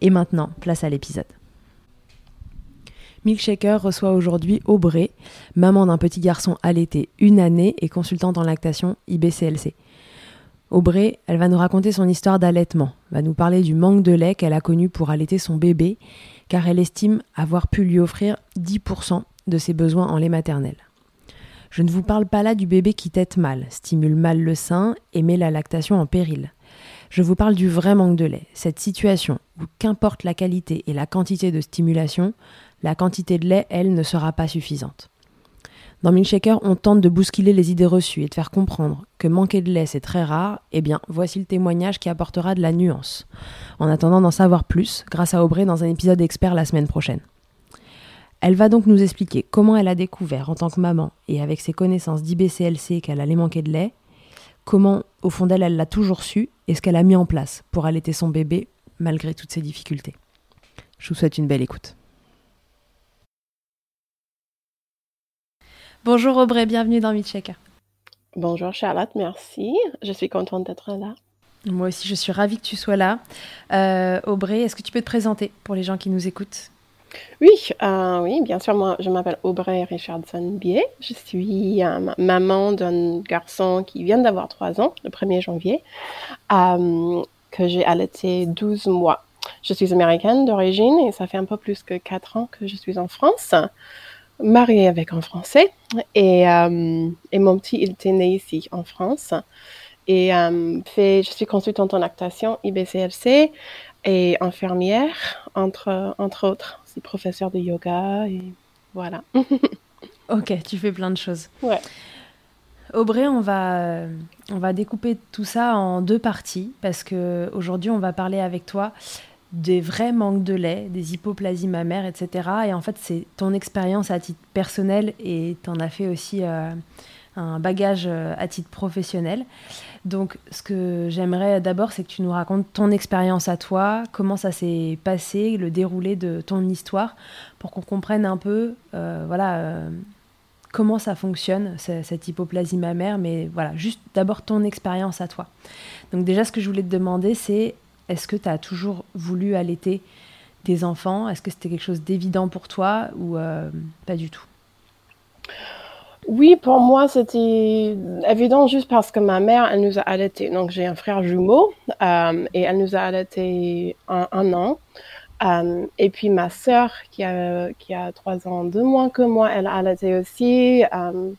Et maintenant, place à l'épisode. Milkshaker reçoit aujourd'hui Aubrey, maman d'un petit garçon allaité une année et consultante en lactation IBCLC. Aubrey, elle va nous raconter son histoire d'allaitement, va nous parler du manque de lait qu'elle a connu pour allaiter son bébé, car elle estime avoir pu lui offrir 10% de ses besoins en lait maternel. Je ne vous parle pas là du bébé qui tète mal, stimule mal le sein et met la lactation en péril. Je vous parle du vrai manque de lait, cette situation où qu'importe la qualité et la quantité de stimulation, la quantité de lait, elle, ne sera pas suffisante. Dans Milkshaker, on tente de bousculer les idées reçues et de faire comprendre que manquer de lait c'est très rare, eh bien voici le témoignage qui apportera de la nuance. En attendant d'en savoir plus, grâce à Aubrey dans un épisode expert la semaine prochaine. Elle va donc nous expliquer comment elle a découvert en tant que maman et avec ses connaissances d'IBCLC qu'elle allait manquer de lait, comment au fond d'elle elle l'a toujours su et ce qu'elle a mis en place pour allaiter son bébé malgré toutes ces difficultés. Je vous souhaite une belle écoute. Bonjour Aubrey, bienvenue dans Meetchecker. Bonjour Charlotte, merci. Je suis contente d'être là. Moi aussi, je suis ravie que tu sois là. Euh, Aubrey, est-ce que tu peux te présenter pour les gens qui nous écoutent? Oui, euh, oui, bien sûr. Moi, je m'appelle Aubrey Richardson Bier. Je suis euh, maman d'un garçon qui vient d'avoir 3 ans, le 1er janvier, euh, que j'ai allaité 12 mois. Je suis américaine d'origine et ça fait un peu plus que 4 ans que je suis en France, mariée avec un Français. Et, et mon petit, il était né ici, en France. Et fait, je suis consultante en lactation IBCLC et infirmière, entre, entre autres professeur de yoga et voilà. ok, tu fais plein de choses. Ouais. Aubrey, on va, on va découper tout ça en deux parties parce que aujourd'hui on va parler avec toi des vrais manques de lait, des hypoplasies mammaires, etc. Et en fait, c'est ton expérience à titre personnel et tu en as fait aussi euh, un bagage euh, à titre professionnel. Donc, ce que j'aimerais d'abord, c'est que tu nous racontes ton expérience à toi, comment ça s'est passé, le déroulé de ton histoire, pour qu'on comprenne un peu, euh, voilà, euh, comment ça fonctionne, cette hypoplasie mammaire, mais voilà, juste d'abord ton expérience à toi. Donc déjà, ce que je voulais te demander, c'est est-ce que tu as toujours voulu allaiter des enfants? Est-ce que c'était quelque chose d'évident pour toi ou pas du tout? Oui, pour moi, c'était évident juste parce que ma mère, elle nous a allaités. Donc, j'ai un frère jumeau euh, et elle nous a allaités un, an. Euh, et puis, ma sœur, qui a, qui a trois ans de moins que moi, elle a allaité aussi. Euh,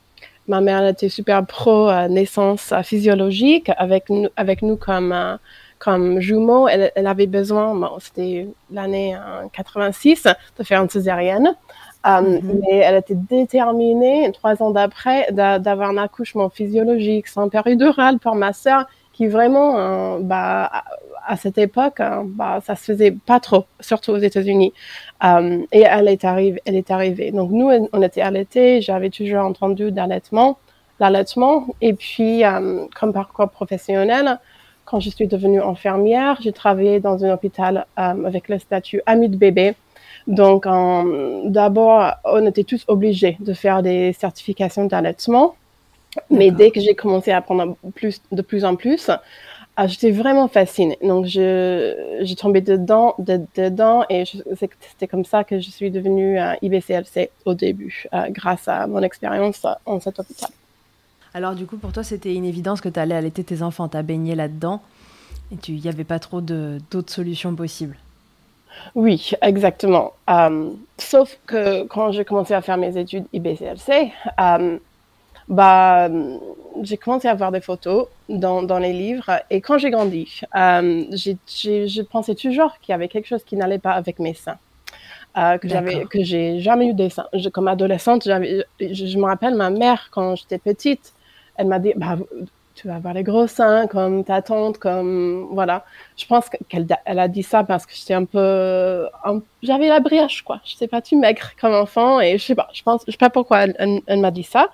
ma mère, elle était super pro naissance physiologique avec nous, avec nous comme, comme jumeaux. Elle, elle avait besoin, bon, c'était l'année 86, de faire une césarienne. Euh, mhm. Mais elle était déterminée, trois ans d'après, d'avoir un accouchement physiologique sans péridurale pour ma sœur, qui vraiment, euh, bah, à, cette époque, hein, bah, ça se faisait pas trop, surtout aux États-Unis. Euh, et elle est arrivée, elle est arrivée. Donc nous, on était allaités. J'avais toujours entendu d'allaitement, l'allaitement. Et puis, comme parcours professionnel, quand je suis devenue infirmière, j'ai travaillé dans un hôpital avec le statut ami de bébé Donc, d'abord, on était tous obligés de faire des certifications d'allaitement. Mais dès que j'ai commencé à apprendre plus, de plus en plus, ah, j'étais vraiment fascinée. Donc, j'ai tombé dedans, dedans et c'était comme ça que je suis devenue IBCLC au début, euh, grâce à mon expérience en cet hôpital. Alors, du coup, pour toi, c'était une évidence que tu allais allaiter tes enfants, tu as baigné là-dedans et il n'y avait pas trop d'autres solutions possibles. Oui, exactement. Euh, sauf que quand j'ai commencé à faire mes études IBCLC, euh, bah, j'ai commencé à voir des photos dans, dans les livres. Et quand j'ai grandi, euh, je pensais toujours qu'il y avait quelque chose qui n'allait pas avec mes seins. Que j'avais que j'ai jamais eu des seins. comme adolescente, j'avais, je, je, me rappelle ma mère quand j'étais petite, elle m'a dit bah tu vas avoir les gros seins comme ta tante, comme voilà. Je pense qu'elle elle a dit ça parce que j'étais un peu, j'avais la brioche quoi. Je sais pas, tu maigre comme enfant et je sais pas, je pense, je sais pas pourquoi elle, elle, m'a dit ça.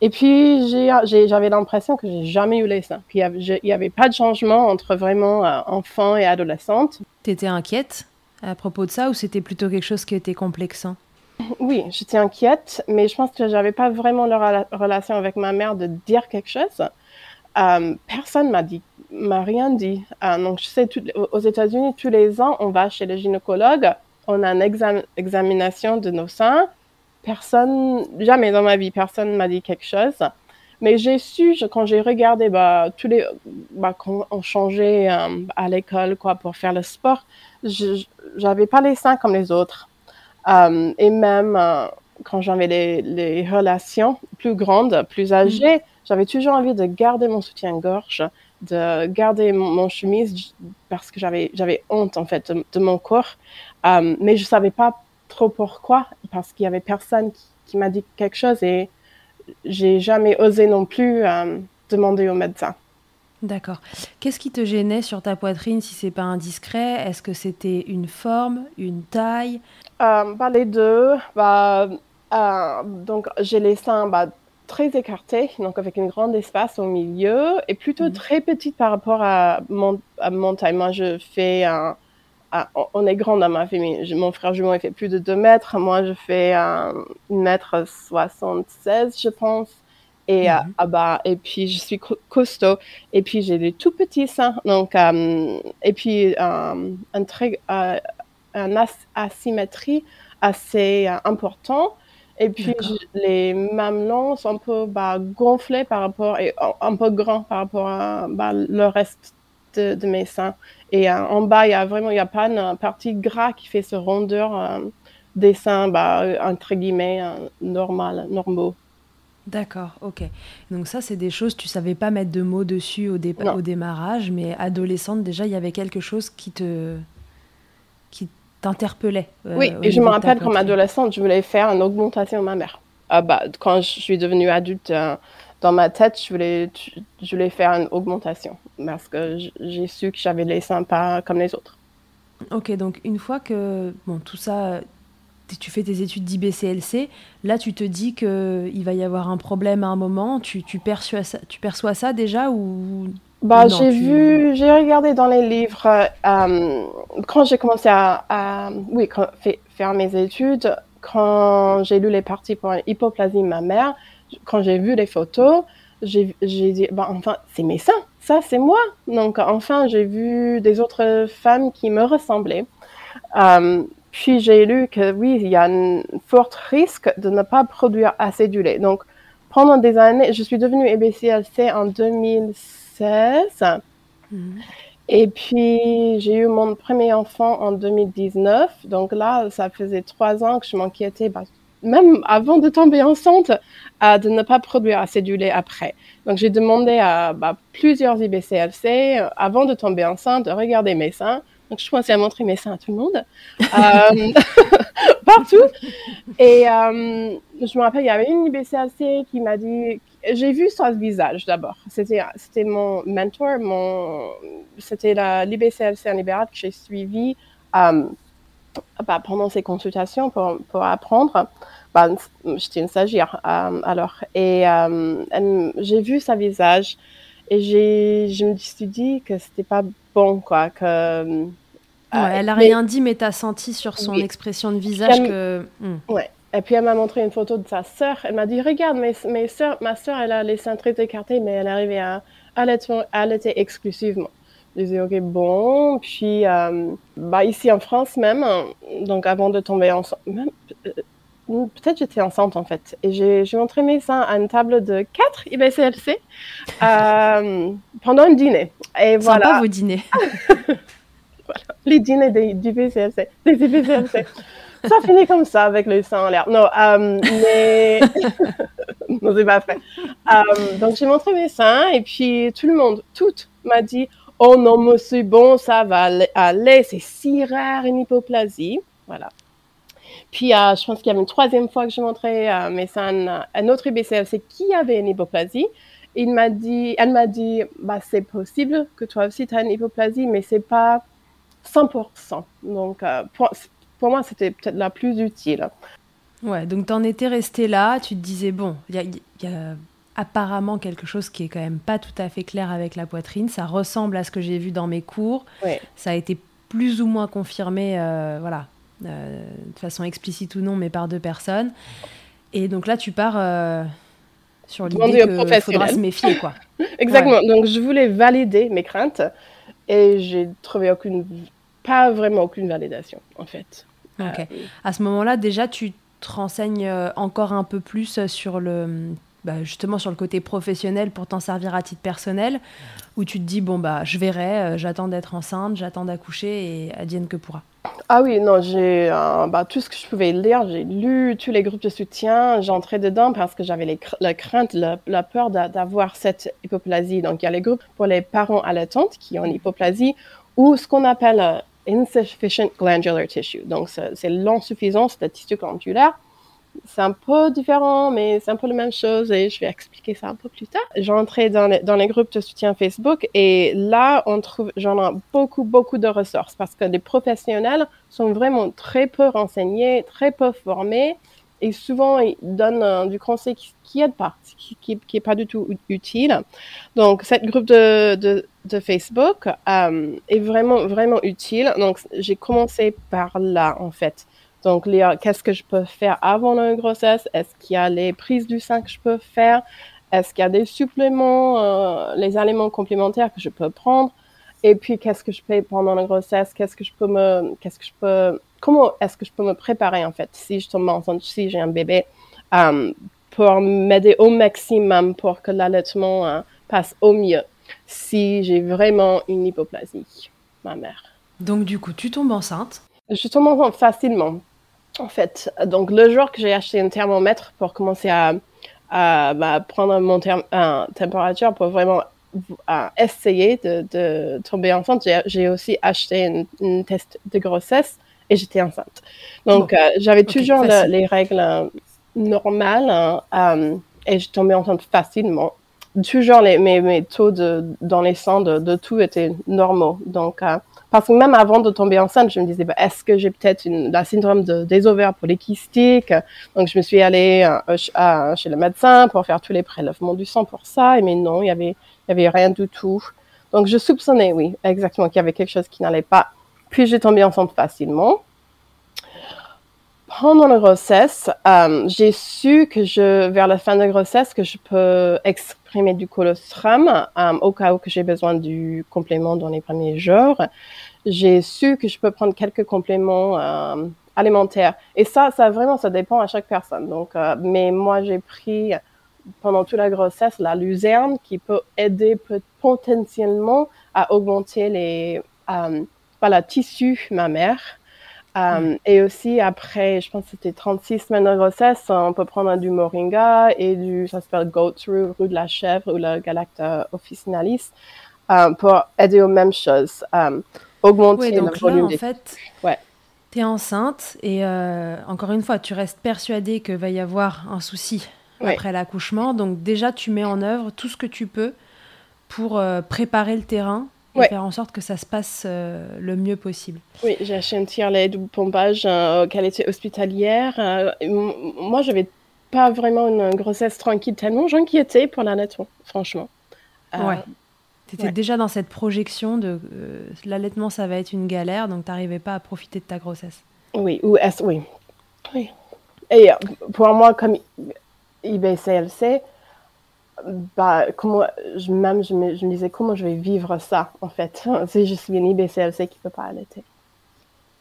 Et puis j'avais l'impression que j'ai jamais eu les seins, qu'il y, avait pas de changement entre vraiment euh, enfant et adolescente. T'étais inquiète à propos de ça ou c'était plutôt quelque chose qui était complexant? Oui, j'étais inquiète, mais je pense que j'avais pas vraiment la relation avec ma mère de dire quelque chose. Euh, personne m'a dit, m'a rien dit. Euh, donc, je sais, aux États-Unis, tous les ans, on va chez le gynécologue, on a une examination de nos seins. Personne, jamais dans ma vie, personne m'a dit quelque chose. Mais j'ai su, quand j'ai regardé, bah, tous les, bah, quand on changeait euh, à l'école, quoi, pour faire le sport, j'avais pas les seins comme les autres. et même quand j'avais les, relations plus grandes, plus âgées, j'avais toujours envie de garder mon soutien-gorge, de garder mon, chemise parce que j'avais j'avais honte en fait de, mon corps, euh, mais je savais pas trop pourquoi parce qu'il y avait personne qui, m'a dit quelque chose et j'ai jamais osé non plus euh, demander au médecin. D'accord. Qu'est-ce qui te gênait sur ta poitrine si c'est pas indiscret? Est-ce que c'était une forme, une taille? Euh, bah, Les deux. Bah, euh, donc j'ai les seins bah, très écarté, donc avec une grande espace au milieu, et plutôt mhm. très petite par rapport à mon, à mon taille. Moi, je fais un, on est grand dans ma famille. Mon frère jumeau, il fait plus de 2 mètres. Moi, je fais un mètre 76, je pense. Et, mm bah, et puis, je suis costaud. Et puis, j'ai des tout petits seins. Donc, euh, et puis, euh, un très, un asymétrie assez important. Et puis les mamelons sont un peu bah, gonflés par rapport et un peu grands par rapport à bah, le reste de, mes seins. Et euh, en bas, il y a vraiment, il n'y a pas une partie gras qui fait ce rondeur euh, des seins, bah, entre guillemets, euh, normal, normaux. D'accord, ok. Donc ça, c'est des choses, tu savais pas mettre de mots dessus au, au démarrage, mais adolescente, déjà, il y avait quelque chose qui te, t'interpellait. Euh, oui, et je me rappelle qu'en adolescente, je voulais faire une augmentation de ma mère. Ah bah, quand je suis devenue adulte, euh, dans ma tête, je voulais, je voulais faire une augmentation parce que j'ai su que j'avais les seins pas comme les autres. Ok, donc une fois que bon, tout ça, tu fais tes études d'IBCLC, là tu te dis qu'il va y avoir un problème à un moment, tu, tu, perçois, ça, tu perçois ça déjà ou bah, j'ai vu, j'ai regardé dans les livres euh, quand j'ai commencé à, oui, faire mes études, quand j'ai lu les parties pour l'hypoplasie mammaire, quand j'ai vu les photos, j'ai dit, bah, enfin, c'est mes seins, ça c'est moi. Donc, enfin, j'ai vu des autres femmes qui me ressemblaient. Euh, puis j'ai lu que oui, il y a un fort risque de ne pas produire assez du lait. Donc, pendant des années, je suis devenue EBCLC en 2006 Mhm. Et puis, j'ai eu mon premier enfant en 2019. Donc là, ça faisait trois ans que je m'inquiétais, bah, même avant de tomber enceinte, à de ne pas produire assez du lait après. Donc, j'ai demandé à bah, plusieurs IBCLC, euh, avant de tomber enceinte, de regarder mes seins. Donc, je commençais à montrer mes seins à tout le monde, euh, partout. Et euh, je me rappelle, il y avait une IBCLC qui m'a dit, j'ai vu son visage d'abord. C'était, c'était mon mentor, mon, c'était la l'IBCLC en libéral que j'ai suivi euh, bah, pendant ces consultations pour, pour apprendre. Bah, j'étais une stagiaire euh, alors. Et euh, j'ai vu sa visage et j'ai, je me suis dit que c'était pas bon, quoi, que elle a rien dit, mais tu as senti sur son expression de visage que. Hmm. Ouais. Et puis elle m'a montré une photo de sa sœur. Elle m'a dit Regarde, mes, mes soeurs, ma sœur, elle a les seins très écartés, mais elle arrivait à allaiter, exclusivement. Je disais Ok, bon. Puis, bah, ici en France même, donc avant de tomber enceinte, peut-être j'étais enceinte en fait. Et j'ai montré mes seins à une table de 4 IBCLC euh, pendant un dîner. Et voilà. Sympa vos dîners. voilà. Les dîners des, du IBCLC. Des IBCLC. ça finit comme ça avec les seins en l'air. Non, euh, mais. non, c'est pas vrai. Euh, donc j'ai montré mes seins et puis tout le monde, tout m'a dit Oh non, monsieur, bon, ça va aller, c'est si rare une hypoplasie. Voilà. Puis, euh, je pense qu'il y avait une troisième fois que montrais euh, mes seins à un autre IBCLC qui avait une hypoplasie. Il m'a dit, elle m'a dit, bah, c'est possible que toi aussi tu as une hypoplasie, mais c'est pas 100%. Donc, euh, pour, pour, moi, c'était peut-être la plus utile. Ouais, donc tu en étais resté là, tu te disais, bon, il y, a, apparemment quelque chose qui est quand même pas tout à fait clair avec la poitrine. Ça ressemble à ce que j'ai vu dans mes cours. Ça a été plus ou moins confirmé, voilà, euh, de façon explicite ou non, mais par deux personnes. Et donc là, tu pars euh, sur l'idée qu'il faudra se méfier. Quoi. Exactement. Donc je voulais valider mes craintes et j'ai trouvé aucune, pas vraiment aucune validation, en fait. Ok. Euh, à ce moment-là, déjà, tu te renseignes encore un peu plus sur le bah, justement sur le côté professionnel pour t'en servir à titre personnel, où tu te dis bon bah je verrai, j'attends d'être enceinte, j'attends d'accoucher et adienne que pourra. Ah oui, non, j'ai euh, bah, tout ce que je pouvais lire, j'ai lu tous les groupes de soutien, j'entrais dedans parce que j'avais la crainte, la, peur d'avoir cette hypoplasie. Donc, il y a les groupes pour les parents allaitantes qui ont une hypoplasie ou ce qu'on appelle euh, insufficient glandular tissue. Donc, c'est l'insuffisance de tissu glandulaire c'est un peu différent, mais c'est un peu la même chose et je vais expliquer ça un peu plus tard. J'entrais dans dans les groupes de soutien Facebook et là, on trouve, j'en ai beaucoup, beaucoup de ressources parce que les professionnels sont vraiment très peu renseignés, très peu formés et souvent ils donnent euh, du conseil qui, n'aide pas, qui, qui, est pas du tout utile. Donc, cette groupe de Facebook euh, est vraiment, vraiment utile. Donc, j'ai commencé par là, en fait. Donc, qu'est-ce que je peux faire avant la grossesse? Est-ce qu'il y a les prises du sein que je peux faire? Est-ce qu'il y a des suppléments, euh, les aliments complémentaires que je peux prendre? Et puis, qu'est-ce que je fais pendant la grossesse? Qu'est-ce que je peux me, qu'est-ce que je peux, comment est-ce que je peux me préparer, en fait, si je tombe enceinte, si j'ai un bébé, euh, pour m'aider au maximum pour que l'allaitement euh, passe au mieux si j'ai vraiment une hypoplasie, ma mère. Donc, du coup, tu tombes enceinte? Je tombe enceinte facilement en fait. Donc, le jour que j'ai acheté un thermomètre pour commencer à, bah, prendre mon température pour vraiment essayer de, tomber enceinte, j'ai aussi acheté un test de grossesse et j'étais enceinte. Donc, euh, j'avais toujours les règles euh, normales hein, euh, et je tombais enceinte facilement. Toujours les, mes, mes taux de, dans les sangs de, de tout étaient normaux. Donc, parce que même avant de tomber enceinte, je me disais, bah, est-ce que j'ai peut-être la syndrome de, des ovaires polykystiques? Donc, je me suis allée euh, chez le médecin pour faire tous les prélèvements du sang pour ça. Et mais non, il y avait, il y avait rien du tout. Donc, je soupçonnais, oui, exactement, qu'il y avait quelque chose qui n'allait pas. Puis, j'ai tombé enceinte facilement. Pendant la grossesse, euh, j'ai su que je, vers la fin de grossesse, que je peux exprimer du colostrum euh, au cas où que j'ai besoin du complément dans les premiers jours. J'ai su que je peux prendre quelques compléments euh, alimentaires. Et ça, ça vraiment, ça dépend à chaque personne. Donc, mais moi, j'ai pris pendant toute la grossesse la luzerne qui peut aider potentiellement à augmenter les, euh, voilà, tissus mammaires. Euh, et aussi, après, je pense que c'était 36 semaines de grossesse, on peut prendre du moringa et du, ça s'appelle goat root, roux de la chèvre ou le galacta officinalis, euh, pour aider aux mêmes choses, euh, augmenter donc le volume là, en fait, ouais. tu es enceinte et encore une fois, tu restes persuadée qu'il va y avoir un souci après l'accouchement. Donc déjà, tu mets en œuvre tout ce que tu peux pour préparer le terrain faire en sorte que ça se passe euh, le mieux possible. Oui, j'ai acheté un tirelet de pompage euh, qualité hospitalière. Euh, moi, je n'avais pas vraiment une grossesse tranquille, tellement j'inquiétais pour l'allaitement, franchement. ouais. Tu étais déjà dans cette projection de l'allaitement, ça va être une galère, donc tu n'arrivais pas à profiter de ta grossesse. Oui, ou est oui. oui. Et pour moi, comme IBCLC, bah, comment, je, même je me, je me, disais comment je vais vivre ça, en fait, si je suis une IBCLC qui ne peut pas allaiter.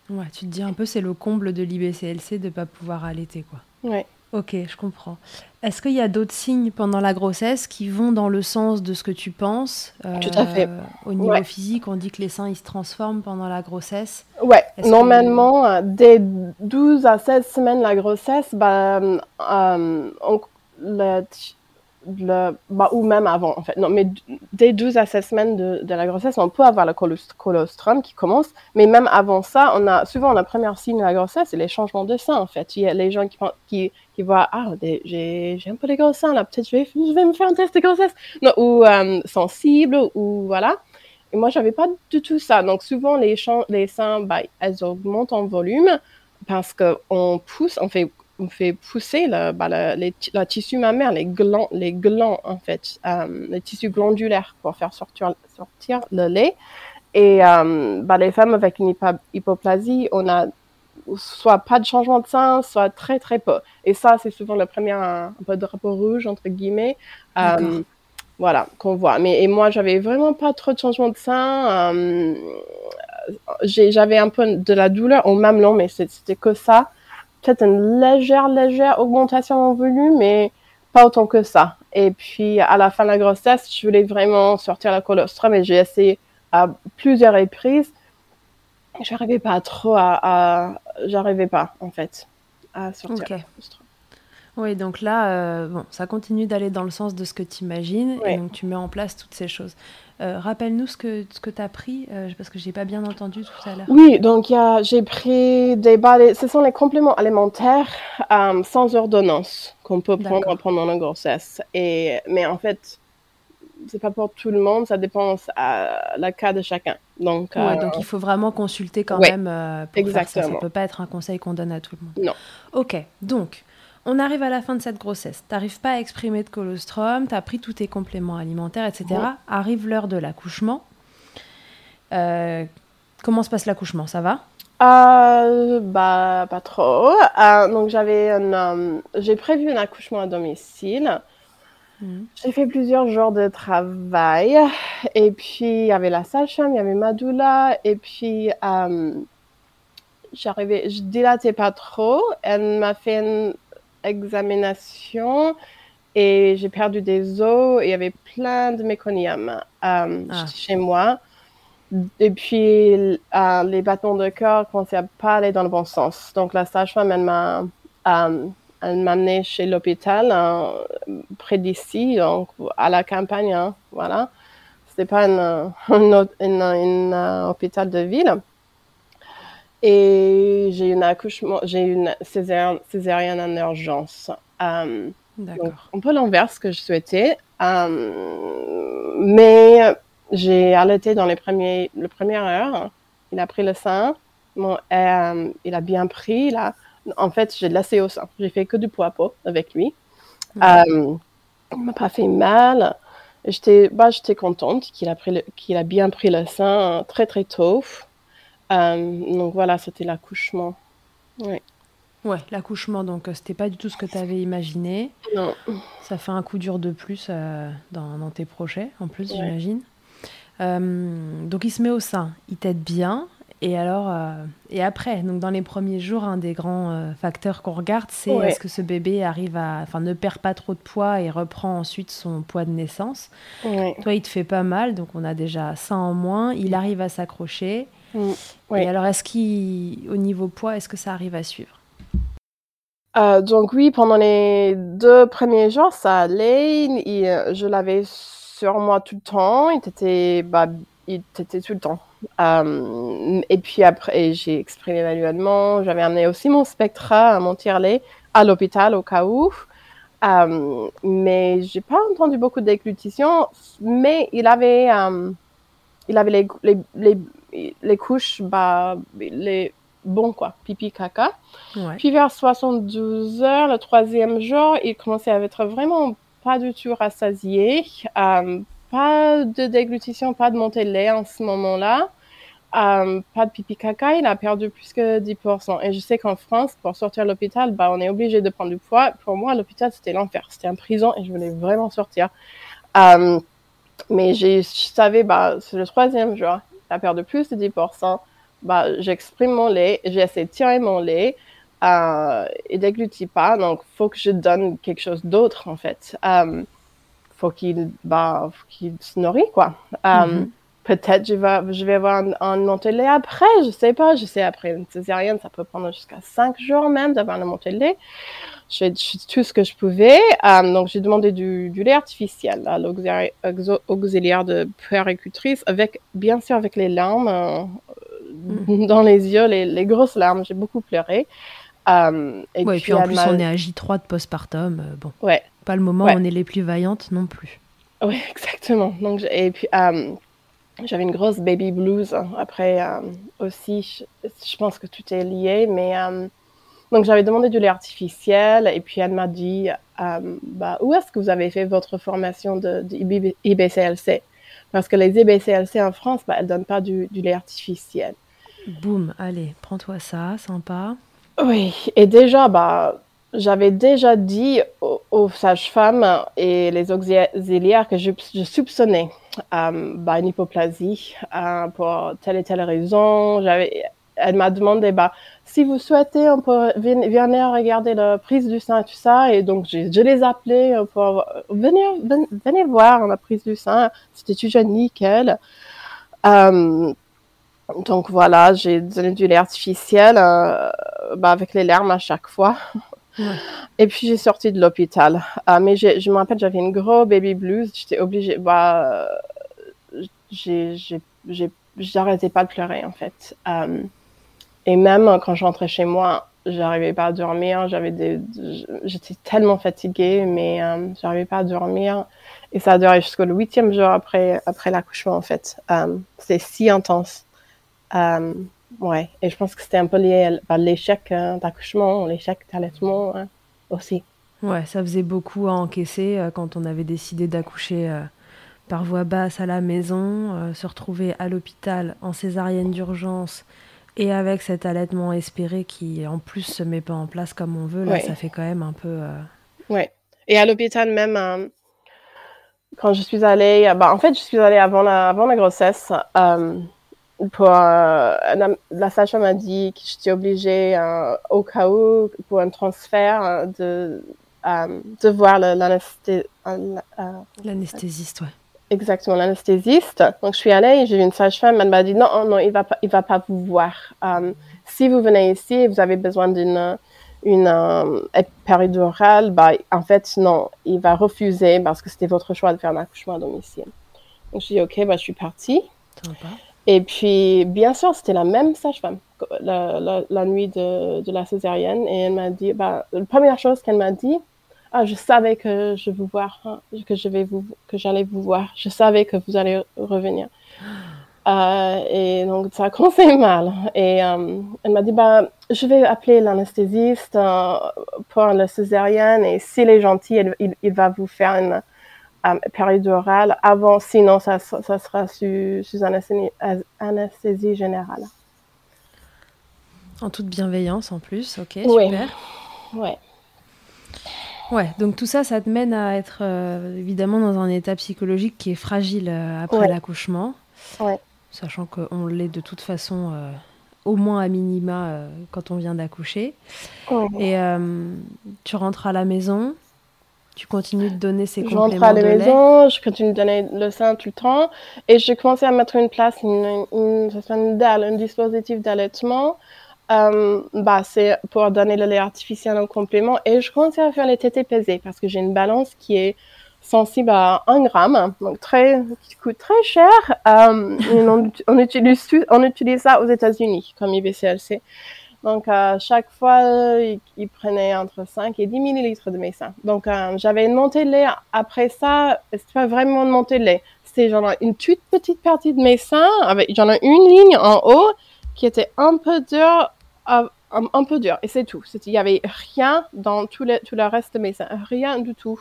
Ouais, tu te dis un peu, c'est le comble de l'IBCLC de ne pas pouvoir allaiter, quoi. Ouais. Ok, je comprends. Est-ce qu'il y a d'autres signes pendant la grossesse qui vont dans le sens de ce que tu penses Tout à fait. Euh, au niveau physique, on dit que les seins ils se transforment pendant la grossesse. Ouais, normalement, euh, dès 12 à 16 semaines de la grossesse, bah, euh, on, le, bah, ou même avant, en fait. Non, mais dès 12 à 16 semaines de, de la grossesse, on peut avoir le colostrum qui commence. Mais même avant ça, on a souvent la première signe de la grossesse, c'est les changements de sein, en fait. Il y a les gens qui, qui, voient, ah, j'ai un peu les gros seins, là, peut-être je vais, je vais me faire un test de grossesse. Ou euh, sensible, ou voilà. Et moi, j'avais pas du tout ça. Donc, souvent, les, les seins, bah, elles augmentent en volume parce qu'on pousse, on fait on fait pousser le, bah, les, la tissu mammaire, les glands, les glands en fait, euh, les tissus glandulaires pour faire sortir, sortir le lait. Et euh, bah, les femmes avec une hypoplasie, on a soit pas de changement de sein, soit très très peu. Et ça, c'est souvent le premier un, peu de drapeau rouge entre guillemets. Euh, voilà, qu'on voit. Mais et moi, j'avais vraiment pas trop de changement de sein. Euh, j'avais un peu de la douleur au mamelon, mais c'était que ça peut-être une légère, légère augmentation en volume, mais pas autant que ça. Et puis, à la fin de la grossesse, je voulais vraiment sortir la colostrum et j'ai essayé à plusieurs reprises. J'arrivais pas trop à, j'arrivais pas, en fait, à sortir la colostrum. Oui, donc là, euh, bon, ça continue d'aller dans le sens de ce que tu imagines et donc tu mets en place toutes ces choses. Euh, rappelle-nous ce que, ce que tu as pris, euh, parce que je n'ai pas bien entendu tout à l'heure. Oui, donc j'ai pris des balais, ce sont les compléments alimentaires sans ordonnance qu'on peut prendre pendant la grossesse. Et, mais en fait, c'est pas pour tout le monde, ça dépend à la cas de chacun. Donc, donc il faut vraiment consulter quand même pour Exactement. faire ça. Ça peut pas être un conseil qu'on donne à tout le monde. Non. Ok, donc on arrive à la fin de cette grossesse. Tu n'arrives pas à exprimer de colostrum, tu as pris tous tes compléments alimentaires, etc. Arrive l'heure de l'accouchement. Euh, comment se passe l'accouchement? Ça va? Euh, bah pas trop. Euh, donc j'avais j'ai prévu un accouchement à domicile. Mhm. J'ai fait plusieurs jours de travail et puis il y avait la sage-femme, il y avait Madoula et puis j'arrivais, je dilatais pas trop. Elle m'a fait une examination et j'ai perdu des os et il y avait plein de méconium euh, ah. chez moi. Et puis, euh, les bâtons de cœur commençaient à pas aller dans le bon sens. Donc, la sage-femme, elle m'a euh, amené chez l'hôpital près d'ici, donc à la campagne, hein, voilà. C'était pas un hôpital de ville. Et j'ai une accouchement, j'ai une césarienne, en urgence. Euh, donc, un peu l'inverse que je souhaitais. Euh, mais j'ai allaité dans les premiers, le première heure. Il a pris le sein. Bon, euh, il a bien pris. Là. En fait, j'ai laissé au sein. J'ai fait que du poids pot avec lui. Euh, il m'a pas fait mal. J'étais, bah, contente qu'il a pris a bien pris le sein très très tôt. Euh, donc voilà, c'était l'accouchement. Ouais. Ouais, l'accouchement, donc euh, c'était pas du tout ce que tu avais imaginé. Non. Ça fait un coup dur de plus euh, dans, dans, tes projets, en plus, j'imagine. donc il se met au sein, il t'aide bien. Et alors, et après, donc dans les premiers jours, un des grands facteurs qu'on regarde, c'est est-ce que ce bébé arrive à, enfin, ne perd pas trop de poids et reprend ensuite son poids de naissance. Toi, il te fait pas mal, donc on a déjà ça en moins. Il arrive à s'accrocher. Mm. Et alors, est-ce qu'au niveau poids, est-ce que ça arrive à suivre? Euh, donc oui, pendant les deux premiers jours, ça allait. je l'avais sur moi tout le temps. Il était, bah, il était tout le temps. Euh, et puis après, j'ai exprimé manuellement. J'avais amené aussi mon spectra, mon tire-lait, à l'hôpital au cas où. Euh, mais j'ai pas entendu beaucoup de Mais il avait, euh, il avait les, les, les les couches, bah, les bons, quoi, pipi, caca. Puis vers 72 heures, le troisième jour, il commençait à être vraiment pas du tout rassasié, euh, pas de déglutition, pas de montée de lait en ce moment-là. Euh, pas de pipi caca, il a perdu plus que 10%. Et je sais qu'en France, pour sortir de l'hôpital, bah, on est obligé de prendre du poids. Pour moi, l'hôpital, c'était l'enfer. C'était un prison et je voulais vraiment sortir. Euh, mais je savais, bah, c'est le troisième jour, il a perdu plus de 10%. Bah, j'exprime mon lait, j'ai essayé de tirer mon lait. Euh, il déglutit pas, donc faut que je donne quelque chose d'autre en fait. Euh, faut qu'il bah, qu'il se nourrit quoi. Euh, mm-hmm. Peut-être je vais, je vais avoir un, montée de lait après, je sais pas, je sais après une césarienne, ça peut prendre jusqu'à 5 jours même d'avoir une montée de lait. Je fais tout ce que je pouvais, euh, donc j'ai demandé du, du, lait artificiel à l'auxiliaire de puéricultrice, avec bien sûr avec les larmes euh, mm. dans les yeux, les, les grosses larmes, j'ai beaucoup pleuré. Euh, et, puis, en plus on est à J3 de postpartum, euh, bon, ouais. pas le moment où on est les plus vaillantes non plus. Oui, exactement. Donc, et puis j'avais une grosse baby blues. Hein. Après aussi, je, pense que tout est lié, mais donc j'avais demandé du lait artificiel et puis elle m'a dit euh, bah, où est-ce que vous avez fait votre formation de, de IBCLC Parce que les IBCLC en France, bah, elles donnent pas du, du lait artificiel. Boum, allez, prends-toi ça, sympa. Oui, et déjà, bah, j'avais déjà dit aux, sages-femmes et les auxiliaires que je, soupçonnais euh, bah, une hypoplasie euh, pour telle et telle raison. J'avais, elle m'a demandé, bah, si vous souhaitez, on peut venir regarder la prise du sein et tout ça. Et donc, je, je les appelais pour venir, venez voir la prise du sein. C'était toujours nickel. Euh, donc voilà, j'ai donné du lait artificiel euh, bah, avec les larmes à chaque fois. Et puis j'ai sorti de l'hôpital. Euh, mais je me rappelle, j'avais une grosse baby blues. J'étais obligée. Bah, j'arrêtais pas de pleurer en fait. Euh, et même quand je rentrais chez moi, j'arrivais pas à dormir. J'avais des, j'étais tellement fatiguée, mais euh, j'arrivais pas à dormir. Et ça a duré jusqu'au huitième jour après après l'accouchement en fait. Euh, C'était si intense. Euh, Ouais, et je pense que c'était un peu lié à l'échec hein, d'accouchement, l'échec d'allaitement hein, aussi. Ouais, ça faisait beaucoup à encaisser euh, quand on avait décidé d'accoucher euh, par voie basse à la maison, euh, se retrouver à l'hôpital en césarienne d'urgence et avec cet allaitement espéré qui en plus se met pas en place comme on veut, là ça fait quand même un peu. Ouais, et à l'hôpital même, quand je suis allée, bah, en fait je suis allée avant la, avant la grossesse pour euh, la sage m'a dit que j'étais obligée euh, au cas où pour un transfert euh, de de voir l'anesthésiste ouais exactement l'anesthésiste. Donc je suis allée j'ai vu une sage-femme. Elle m'a dit non non il va pas il va pas vous voir. Si vous venez ici et vous avez besoin d'une une péridurale bah en fait non il va refuser parce que c'était votre choix de faire un accouchement à domicile. Donc je dis ok bah je suis partie. Sympa. Et puis, bien sûr, c'était la même sage-femme la, la, nuit de, de, la césarienne. Et elle m'a dit, bah, la première chose qu'elle m'a dit, ah, je savais que je vous voir, hein, que je vais vous, que j'allais vous voir. Je savais que vous allez revenir. Euh, et donc, ça a commencé mal. Et euh, elle m'a dit, bah, je vais appeler l'anesthésiste euh, pour la césarienne et s'il est gentil, il, il, va vous faire une période orale avant, sinon ça, ça sera sous, sous anesthésie, anesthésie, générale. En toute bienveillance en plus, ok, super. Ouais. Ouais, donc tout ça, ça te mène à être euh, évidemment dans un état psychologique qui est fragile euh, après l'accouchement. Ouais. Sachant qu'on l'est de toute façon, euh, au moins à minima, quand on vient d'accoucher. Et tu rentres à la maison, tu continues de donner ces compléments Je rentre à la maison, je continue de donner le sein tout le temps. Et j'ai commencé à mettre en place une, une, une, un dispositif d'allaitement. Euh, bah, c'est pour donner le lait artificiel en complément. Et je commençais à faire les pesées parce que j'ai une balance qui est sensible à 1 gramme, donc très, qui coûte très cher. Euh, on, utilise, on utilise ça aux États-Unis comme IBCLC. Donc, à chaque fois, il, prenait entre 5 et 10 millilitres de mes seins. Donc, euh, j'avais une montée de lait. Après ça, c'était pas vraiment une montée de lait. C'était genre une toute petite partie de mes seins. Avec, j'en ai une ligne en haut qui était un peu dure, un, un peu dure. Et c'est tout. Il y avait rien dans tout le, tout le reste de mes seins. Rien du tout.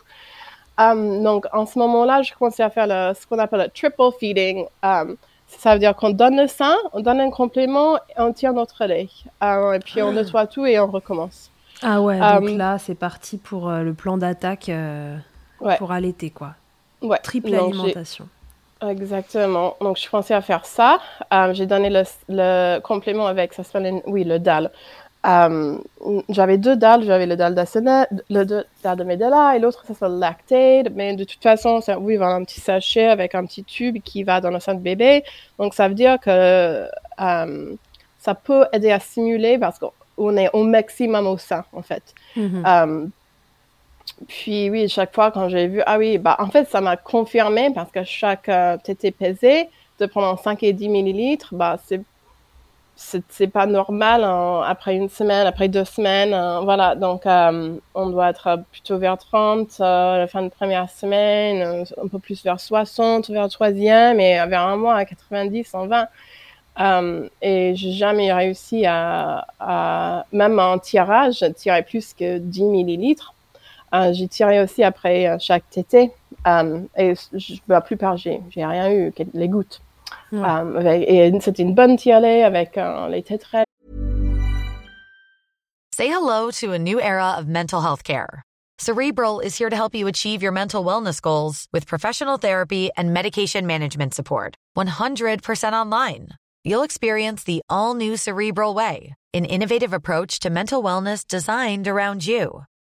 Um, donc, en ce moment-là, je commençais à faire le, ce qu'on appelle le triple feeding. Um, ça veut dire qu'on donne le sein, on donne un complément et on tire notre lait. et puis, on nettoie tout et on recommence. Ah ouais, donc là, c'est parti pour le plan d'attaque pour allaiter, quoi. Ouais. Triple alimentation. Exactement. Donc, je pensais à faire ça. j'ai donné le, le, complément avec, ça s'appelle, oui, le DAL. Euh, j'avais deux dalles, j'avais le dalle le dalle de Medela et l'autre ça s'appelle Lactate, mais de toute façon, ça, oui, il va un petit sachet avec un petit tube qui va dans le sein de bébé. Donc ça veut dire que euh, ça peut aider à stimuler parce qu'on est au maximum au sein en fait. Mm-hmm. Euh, puis oui, chaque fois quand j'ai vu, ah oui, bah en fait ça m'a confirmé parce que chaque tété pesé de prendre 5 et 10 millilitres, bah c'est c'est pas normal hein, après une semaine, après deux semaines. Hein, voilà, donc euh, on doit être plutôt vers 30 euh, la fin de première semaine, euh, un peu plus vers 60 vers troisième et vers un mois à 90, 120. Euh, et j'ai jamais réussi à, à, même en tirage, tirer plus que 10 millilitres. J'ai tiré aussi après chaque tété et je, la plupart j'ai j'ai rien eu, les gouttes. Um, et c'était une bonne tirelet avec uh, les tétrelles. Say hello to a new era of mental health care. Cerebral is here to help you achieve your mental wellness goals with professional therapy and medication management support. 100% online. You'll experience the all new Cerebral Way, an innovative approach to mental wellness designed around you.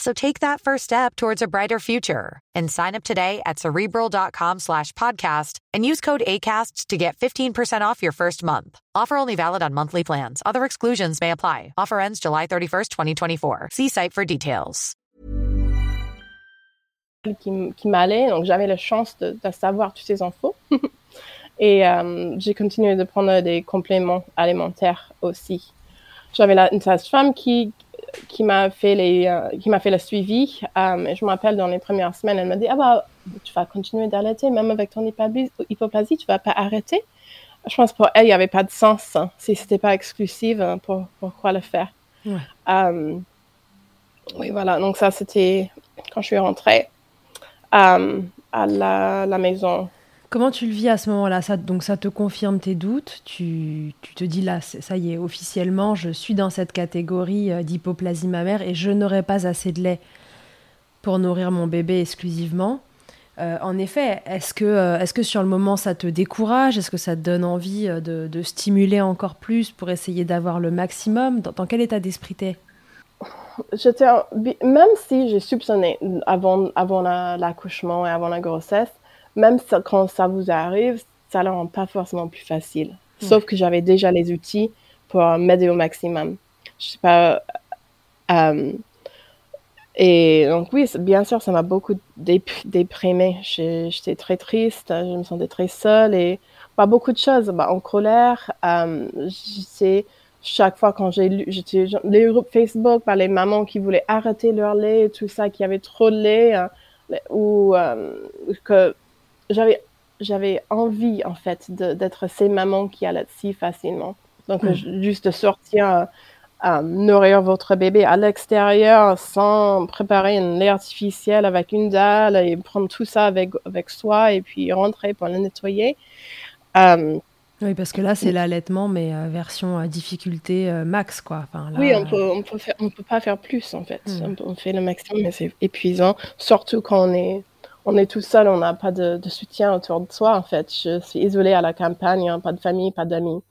So take that first step towards a brighter future and sign up today at cerebral.com slash podcast and use code ACasts to get 15% off your first month. Offer only valid on monthly plans. Other exclusions may apply. Offer ends July 31st, 2024. See site for details. qui, qui m'allait, donc j'avais la chance de, de, savoir toutes ces infos. et euh, j'ai continué de prendre des compléments alimentaires aussi. J'avais une sage-femme qui qui m'a fait les euh, qui m'a fait le suivi. Euh, je me rappelle dans les premières semaines, elle m'a dit ah bah tu vas continuer d'allaiter même avec ton hypoplasie, tu vas pas arrêter. Je pense pour elle il y avait pas de sens hein, si c'était pas exclusif hein, pour pourquoi le faire. Ouais. Euh, oui voilà donc ça c'était quand je suis rentrée à, à la, la, maison. Comment tu le vis à ce moment-là? Ça, Donc ça te confirme tes doutes? Tu, tu, te dis là, ça y est, officiellement, je suis dans cette catégorie euh, d'hypoplasie mammaire et je n'aurai pas assez de lait pour nourrir mon bébé exclusivement. Euh, en effet, est-ce que, euh, est que sur le moment ça te décourage? Est-ce que ça te donne envie de, stimuler encore plus pour essayer d'avoir le maximum? Dans, quel état d'esprit t'es? Même si j'ai soupçonné avant, avant l'accouchement et avant la grossesse, même quand ça vous arrive, ça ne rend pas forcément plus facile. Sauf que j'avais déjà les outils pour m'aider au maximum. Je sais pas. Euh, et donc oui, bien sûr, ça m'a beaucoup déprimée. J'étais très triste, je me sentais très seule et pas beaucoup de choses. Bah, en colère, euh, sais chaque fois quand j'ai lu, j'étais les groupes Facebook par les mamans qui voulaient arrêter leur lait et tout ça, qui avaient trop de lait, hein, ou euh, que j'avais j'avais envie en fait d'être ces mamans qui allaitent si facilement. Donc mm. juste de sortir à nourrir votre bébé à l'extérieur sans préparer un lait artificiel avec une dalle et prendre tout ça avec avec soi et puis rentrer pour le nettoyer. Euh, oui, parce que là, c'est l'allaitement, mais euh, version euh, difficulté euh, max, quoi. Enfin, oui, on peut, on peut, faire, on peut pas faire plus, en fait. Hmm. On, fait le maximum, mais c'est épuisant, surtout quand on est, on est tout seul, on n'a pas de, de, soutien autour de soi, en fait. Je suis isolée à la campagne, hein, pas de famille, pas d'amis.